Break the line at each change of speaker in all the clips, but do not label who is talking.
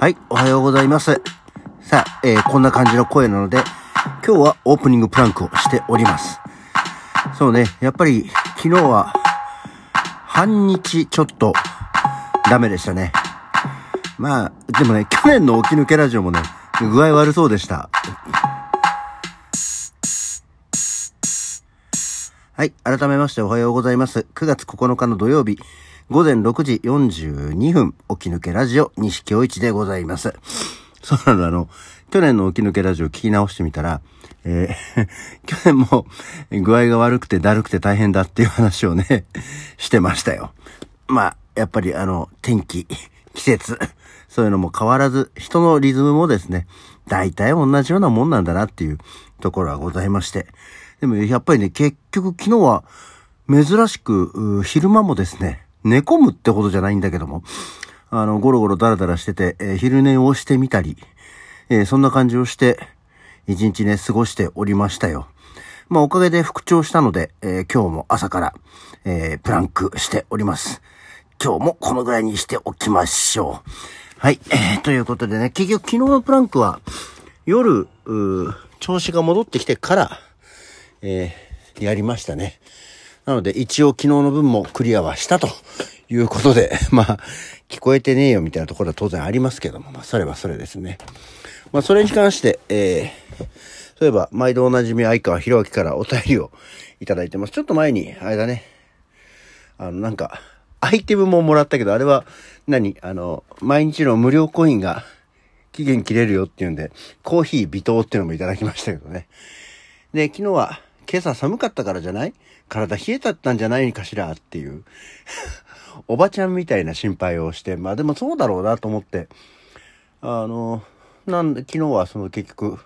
はい、おはようございます。さあ、えーこんな感じの声なので、今日はオープニングプランクをしております。そうね、やっぱり昨日は半日ちょっとダメでしたね。まあ、でもね、去年の起き抜けラジオもね、具合悪そうでした。はい。改めましておはようございます。9月9日の土曜日、午前6時42分、起き抜けラジオ、西京一でございます。そうなの、あの、去年の起き抜けラジオ聞き直してみたら、えー 去年も具合が悪くてだるくて大変だっていう話をね、してましたよ。まあ、やっぱりあの、天気、季節、そういうのも変わらず、人のリズムもですね、大体同じようなもんなんだなっていうところはございまして。でもやっぱりね、結局昨日は珍しく、昼間もですね、寝込むってことじゃないんだけども、あの、ゴロゴロダラダラしてて、えー昼寝をしてみたり、えーそんな感じをして、一日ね、過ごしておりましたよ。まあ、おかげで復調したので、えー今日も朝から、えープランクしております。今日もこのぐらいにしておきましょう。はい、えーということでね、結局昨日のプランクは、夜、調子が戻ってきてから、えーやりましたね。なので、一応昨日の分もクリアはしたということで、まあ、聞こえてねえよみたいなところは当然ありますけども、まあ、それはそれですね。まあ、それに関して、えー、そういえば、毎度おなじみ相川博明からお便りをいただいてます。ちょっと前に、あれだね、あの、なんか、アイテムももらったけど、あれは何、あの、毎日の無料コインが期限切れるよっていうんで、コーヒー微糖っていうのもいただきましたけどね。で、昨日は、今朝寒かったからじゃない？体冷えたったんじゃないかしら？っていう、おばちゃんみたいな心配をして、まあでもそうだろうなと思って、あの、なんで、昨日はその結局、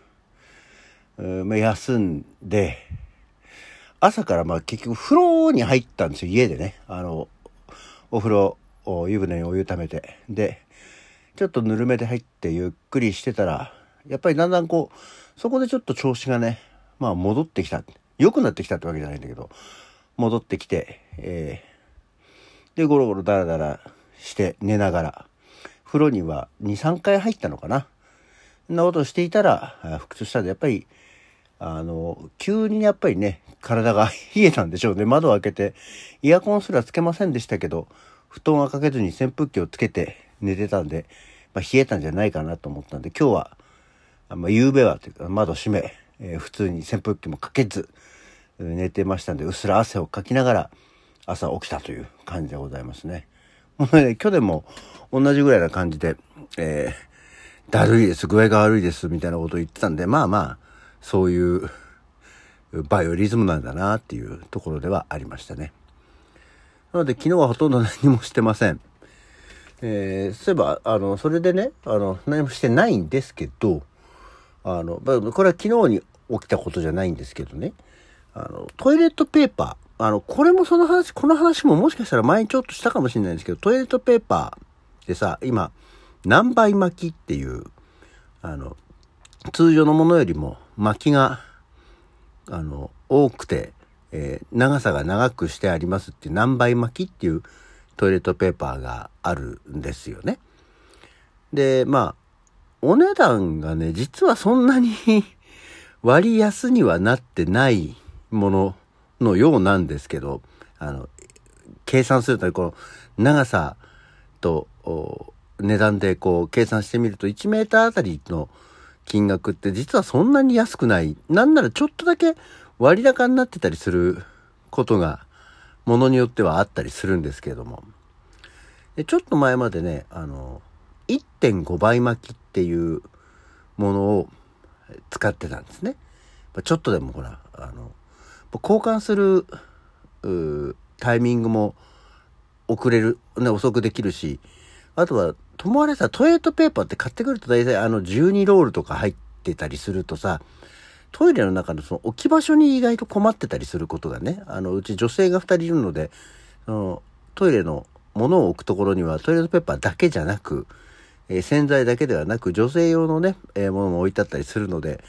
えーまあ、休んで、朝からまあ結局風呂に入ったんですよ、家でね。あの、お風呂、湯船にお湯溜めて。で、ちょっとぬるめで入ってゆっくりしてたら、やっぱりだんだんこう、そこでちょっと調子がね、まあ戻ってきた。良くなってきたってわけじゃないんだけど、戻ってきて、えーで、ゴロゴロダラダラして寝ながら、風呂には2、3回入ったのかな。そんなことをしていたら、あ復活したんで、やっぱり、あの、急にやっぱりね、体が 冷えたんでしょうね。窓を開けて、イヤコンすらつけませんでしたけど、布団はかけずに扇風機をつけて寝てたんで、まあ、冷えたんじゃないかなと思ったんで、今日は、あまあ、夕べはというか、窓閉め、えー普通に扇風機もかけず、寝てましたんで、うっすら汗をかきながら、朝起きたという感じでございますね。もうね、去年も同じぐらいな感じで、えーだるいです、具合が悪いです、みたいなことを言ってたんで、まあまあ、そういうバイオリズムなんだなっていうところではありましたね。なので昨日はほとんど何もしてません。えーそういえば、あの、それでね、あの、何もしてないんですけど、あの、これは昨日に起きたことじゃないんですけどね、あの、トイレットペーパー、あの、これもその話、この話ももしかしたら前にちょっとしたかもしれないんですけど、トイレットペーパーでさ、今、何倍巻きっていう、あの、通常のものよりも巻きが、あの、多くて、えー長さが長くしてありますって何倍巻きっていうトイレットペーパーがあるんですよね。で、まあ、お値段がね、実はそんなに 割安にはなってないもののようなんですけど、あの、計算すると、この長さと値段でこう計算してみると1メーターあたりの金額って実はそんなに安くない。なんならちょっとだけ割高になってたりすることがものによってはあったりするんですけれども。でちょっと前までね、あの、1.5倍巻きっていうものを使ってたんですね。ちょっとでもほら、あの、交換するタイミングも遅れる、ね、遅くできるし、あとは、ともあれさ、トイレットペーパーって買ってくると大体あの12ロールとか入ってたりするとさ、トイレの中のその置き場所に意外と困ってたりすることがね、あの、うち女性が2人いるので、そのトイレの物を置くところにはトイレットペーパーだけじゃなく、えー洗剤だけではなく女性用のね、えーものも置いてあったりするので、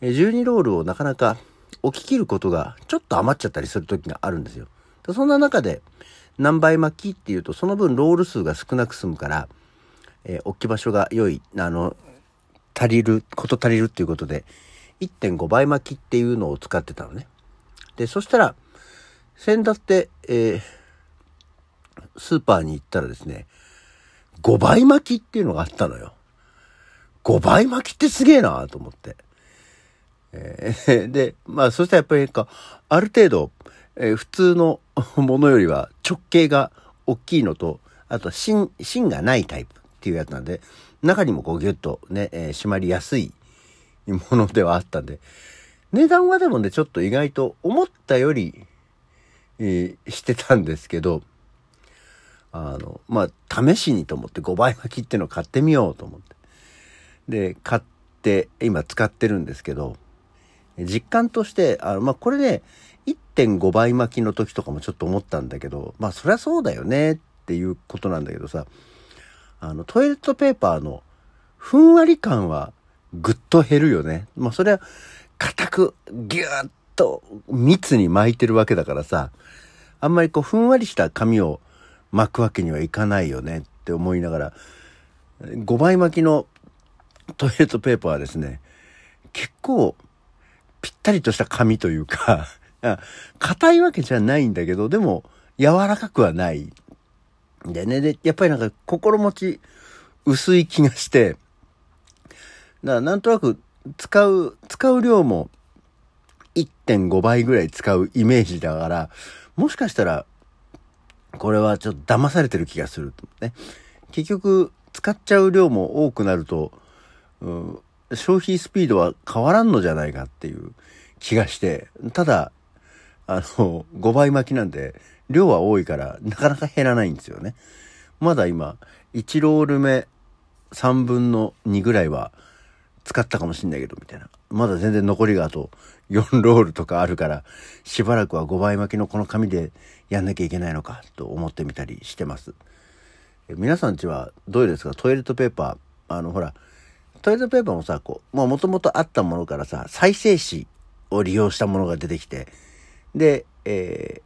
え12ロールをなかなか置き切ることがちょっと余っちゃったりする時があるんですよ。そんな中で何倍巻きっていうとその分ロール数が少なく済むから、えー、置き場所が良い、あの、足りる、こと足りるっていうことで、1.5倍巻きっていうのを使ってたのね。で、そしたら、先だって、えー、スーパーに行ったらですね、5倍巻きっていうのがあったのよ。5倍巻きってすげえなと思って。えー、で、まあ、そしたらやっぱりか、ある程度、えー、普通の ものよりは直径が大きいのと、あと芯、芯がないタイプっていうやつなんで、中にもこうギュッとね、えー、締まりやすいものではあったんで、値段はでもね、ちょっと意外と思ったより、えー、してたんですけど、あの、まあ、試しにと思って5倍巻きっていうのを買ってみようと思って。で、買って、今使ってるんですけど、実感として、あの、まあ、これね、1.5倍巻きの時とかもちょっと思ったんだけど、まあ、そりゃそうだよねっていうことなんだけどさ、あの、トイレットペーパーのふんわり感はぐっと減るよね。まあ、それは、硬く、ぎゅーっと密に巻いてるわけだからさ、あんまりこう、ふんわりした紙を巻くわけにはいかないよねって思いながら、5倍巻きのトイレットペーパーはですね、結構、ぴったりとした紙というか 硬いわけじゃないんだけど、でも、柔らかくはない。でね、で、やっぱりなんか心持ち薄い気がして、だからなんとなく使う、使う量も1.5倍ぐらい使うイメージだから、もしかしたら、これはちょっと騙されてる気がする。ね。結局、使っちゃう量も多くなると、消費スピードは変わらんのじゃないかっていう気がして、ただ、あの、5倍巻きなんで、量は多いから、なかなか減らないんですよね。まだ今、1ロール目3分の2ぐらいは使ったかもしんないけど、みたいな。まだ全然残りがあと4ロールとかあるから、しばらくは5倍巻きのこの紙でやんなきゃいけないのかと思ってみたりしてます。皆さんちはどうですか？トイレットペーパー。あの、ほら、トイレットペーパーもさ、こう、もともとあったものからさ、再生紙を利用したものが出てきて、で、え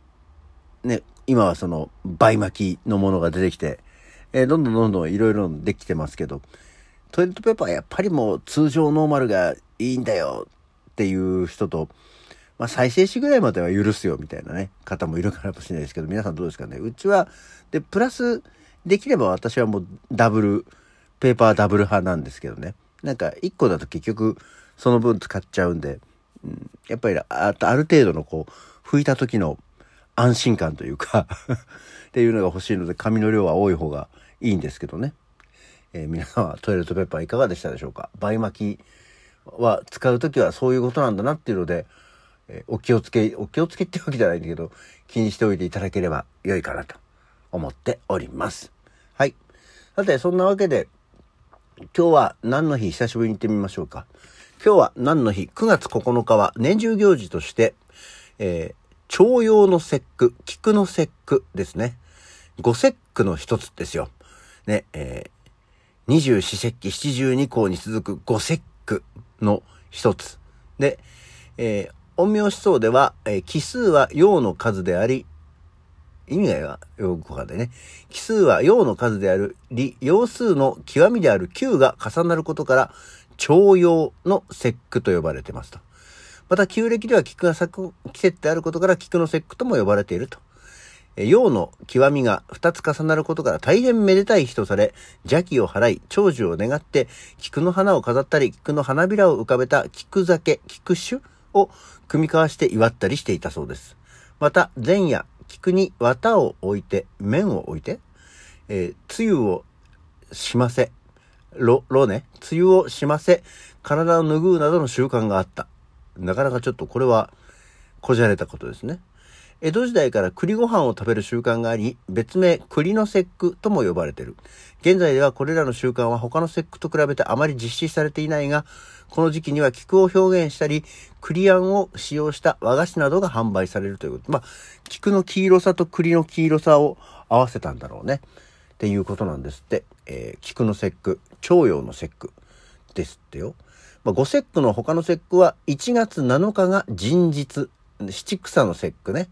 ー、ね、今はその倍巻きのものが出てきて、えー、どんどんどんどんいろいろできてますけど、トイレットペーパーはやっぱりもう通常ノーマルがいいんだよっていう人と、まあ再生紙ぐらいまでは許すよみたいなね、方もいるかもしれないですけど、皆さんどうですかね？うちは、で、プラス、できれば私はもうダブル、ペーパーダブル派なんですけどね。なんか1個だと結局その分使っちゃうんで、うん、やっぱりあある程度のこう、拭いた時の安心感というか っていうのが欲しいので紙の量は多い方がいいんですけどね。えー、皆さんはトイレットペーパーいかがでしたでしょうか？倍巻きは使う時はそういうことなんだなっていうので、えー、お気をつけ、お気をつけってわけじゃないんだけど、気にしておいていただければ良いかなと思っております。はい。さて、そんなわけで、今日は何の日？久しぶりに行ってみましょうか。今日は何の日 ?9 月9日は年中行事として、えー、徴用の節句、菊の節句ですね。五節句の一つですよ。ね、えー、二十四節気七十二項に続く五節句の一つ。で、えー、陰陽思想では、えー、奇数は陽の数であり、意味がよくわかんないね。奇数は陽の数である、理、陽数の極みである9が重なることから、徴用の節句と呼ばれてますと。また、旧暦では菊が咲く季節であることから、菊の節句とも呼ばれていると。陽の極みが二つ重なることから大変めでたい日とされ、邪気を払い、長寿を願って、菊の花を飾ったり、菊の花びらを浮かべた菊酒、菊酒を組み交わして祝ったりしていたそうです。また、前夜、菊に綿を置いて、面を置いて、えー、つゆをしませ、ろ、ろね、つゆをしませ、体を拭うなどの習慣があった。なかなかちょっとこれは、こじゃれたことですね。江戸時代から栗ご飯を食べる習慣があり、別名栗の節句とも呼ばれている。現在ではこれらの習慣は他の節句と比べてあまり実施されていないが、この時期には菊を表現したり、栗あんを使用した和菓子などが販売されるということ。まあ、菊の黄色さと栗の黄色さを合わせたんだろうね。っていうことなんですって。えー、菊の節句、徴用の節句ですってよ。まあ、五節句の他の節句は1月7日が人日、七草の節句ね。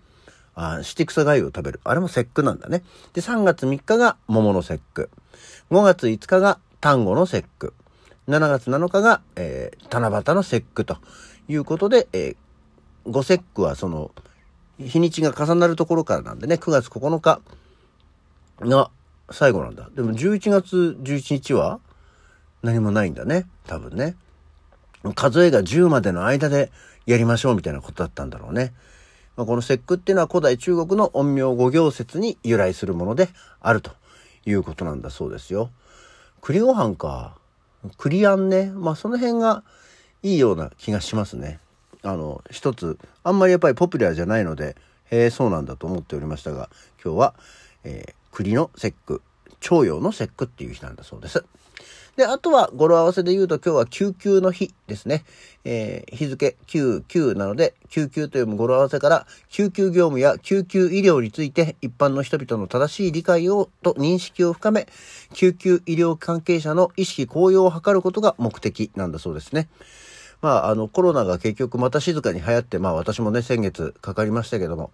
あ、シティクサガイを食べる。あれも節句なんだね。で、3月3日が桃の節句。5月5日が単語の節句。7月7日が、えー、七夕の節句ということで、えー、5節句はその、日にちが重なるところからなんでね、9月9日が最後なんだ。でも11月11日は何もないんだね。多分ね。数えが10までの間でやりましょうみたいなことだったんだろうね。まあ、この節句っていうのは古代中国の陰陽五行説に由来するものであるということなんだそうですよ。栗ご飯か。栗あんね。まあその辺がいいような気がしますね。あの、一つ、あんまりやっぱりポピュラーじゃないので、へえ、そうなんだと思っておりましたが、今日は、えー、栗の節句、徴用の節句っていう日なんだそうです。で、あとは語呂合わせで言うと今日は救急の日ですね。えー、日付99なので、救急という語呂合わせから、救急業務や救急医療について一般の人々の正しい理解をと認識を深め、救急医療関係者の意識高揚を図ることが目的なんだそうですね。まあ、あの、コロナが結局また静かに流行って、まあ私もね、先月かかりましたけども、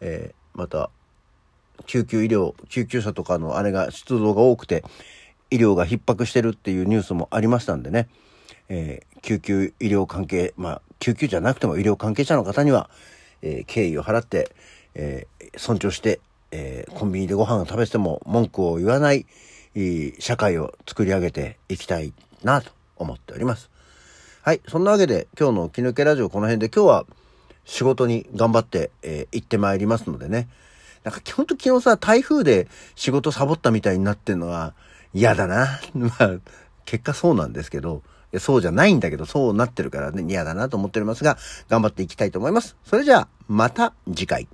えー、また、救急医療、救急車とかのあれが出動が多くて、医療が逼迫してるっていうニュースもありましたんでね、えー、救急医療関係、まあ、救急じゃなくても医療関係者の方には、えー、敬意を払って、えー、尊重して、えー、コンビニでご飯を食べても文句を言わない、社会を作り上げていきたいなと思っております。はい。そんなわけで今日の気抜けラジオこの辺で今日は仕事に頑張って、えー、行ってまいりますのでね。なんか基本的昨日さ、台風で仕事サボったみたいになってんのは、嫌だな。まあ、結果そうなんですけど、そうじゃないんだけど、そうなってるからね、嫌だなと思っておりますが、頑張っていきたいと思います。それじゃあ、また次回。